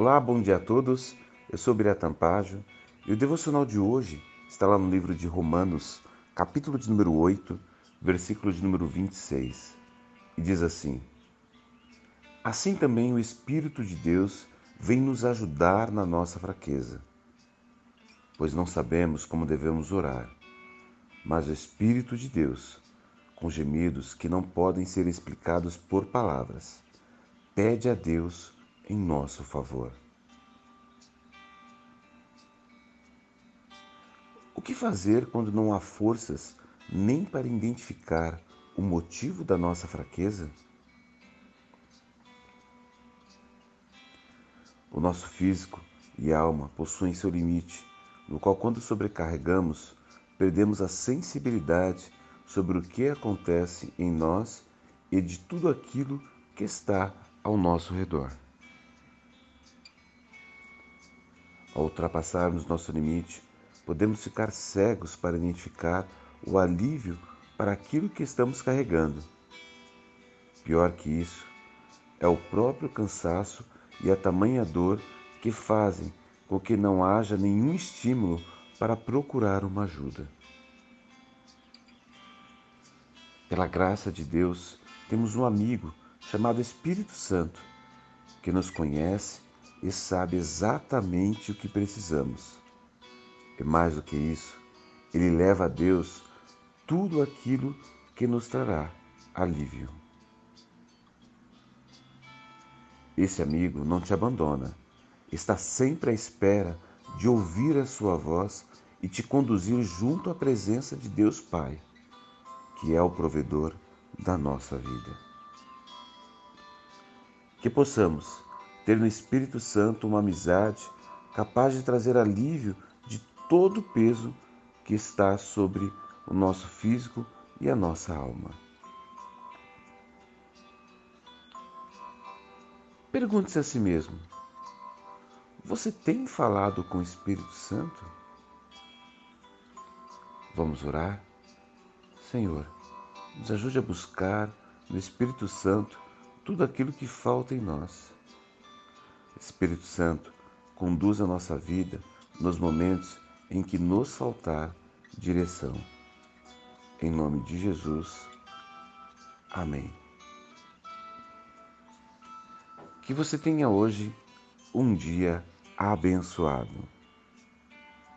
Olá, bom dia a todos. Eu sou Bira Tampajo e o devocional de hoje está lá no livro de Romanos, capítulo de número 8, versículo de número 26. E diz assim: Assim também o Espírito de Deus vem nos ajudar na nossa fraqueza, pois não sabemos como devemos orar, mas o Espírito de Deus, com gemidos que não podem ser explicados por palavras, pede a Deus em nosso favor. O que fazer quando não há forças nem para identificar o motivo da nossa fraqueza? O nosso físico e alma possuem seu limite, no qual, quando sobrecarregamos, perdemos a sensibilidade sobre o que acontece em nós e de tudo aquilo que está ao nosso redor. Ao ultrapassarmos nosso limite, podemos ficar cegos para identificar o alívio para aquilo que estamos carregando. Pior que isso, é o próprio cansaço e a tamanha dor que fazem com que não haja nenhum estímulo para procurar uma ajuda. Pela graça de Deus, temos um amigo chamado Espírito Santo que nos conhece e sabe exatamente o que precisamos. E mais do que isso, ele leva a Deus tudo aquilo que nos trará alívio. Esse amigo não te abandona, está sempre à espera de ouvir a sua voz e te conduzir junto à presença de Deus Pai, que é o provedor da nossa vida. Que possamos ter no Espírito Santo uma amizade capaz de trazer alívio de todo o peso que está sobre o nosso físico e a nossa alma. Pergunte-se a si mesmo: você tem falado com o Espírito Santo? Vamos orar? Senhor, nos ajude a buscar no Espírito Santo tudo aquilo que falta em nós. Espírito Santo, conduz a nossa vida nos momentos em que nos faltar direção. Em nome de Jesus. Amém. Que você tenha hoje um dia abençoado.